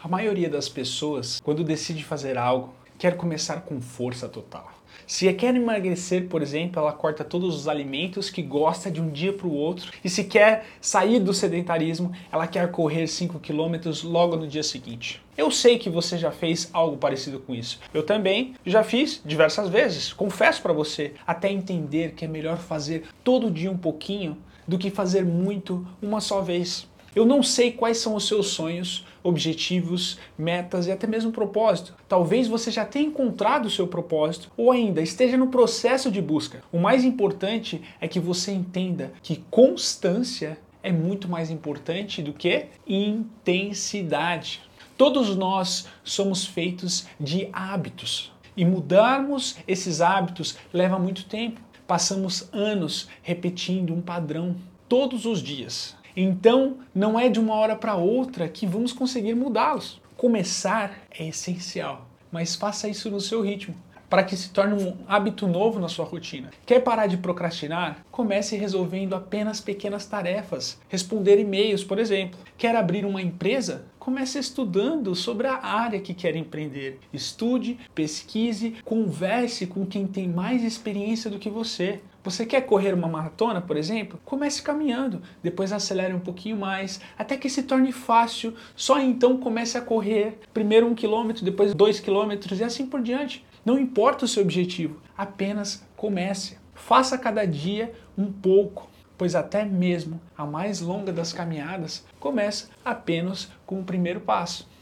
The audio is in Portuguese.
A maioria das pessoas, quando decide fazer algo, quer começar com força total. Se quer emagrecer, por exemplo, ela corta todos os alimentos que gosta de um dia para o outro. E se quer sair do sedentarismo, ela quer correr 5 km logo no dia seguinte. Eu sei que você já fez algo parecido com isso. Eu também já fiz diversas vezes. Confesso para você, até entender que é melhor fazer todo dia um pouquinho do que fazer muito uma só vez. Eu não sei quais são os seus sonhos, objetivos, metas e até mesmo propósito. Talvez você já tenha encontrado o seu propósito ou ainda esteja no processo de busca. O mais importante é que você entenda que constância é muito mais importante do que intensidade. Todos nós somos feitos de hábitos e mudarmos esses hábitos leva muito tempo. Passamos anos repetindo um padrão todos os dias. Então, não é de uma hora para outra que vamos conseguir mudá-los. Começar é essencial, mas faça isso no seu ritmo para que se torne um hábito novo na sua rotina. Quer parar de procrastinar? Comece resolvendo apenas pequenas tarefas. Responder e-mails, por exemplo. Quer abrir uma empresa? Comece estudando sobre a área que quer empreender. Estude, pesquise, converse com quem tem mais experiência do que você. Você quer correr uma maratona, por exemplo? Comece caminhando, depois acelere um pouquinho mais, até que se torne fácil. Só então comece a correr. Primeiro um quilômetro, depois dois quilômetros e assim por diante. Não importa o seu objetivo, apenas comece. Faça cada dia um pouco, pois até mesmo a mais longa das caminhadas começa apenas com o primeiro passo.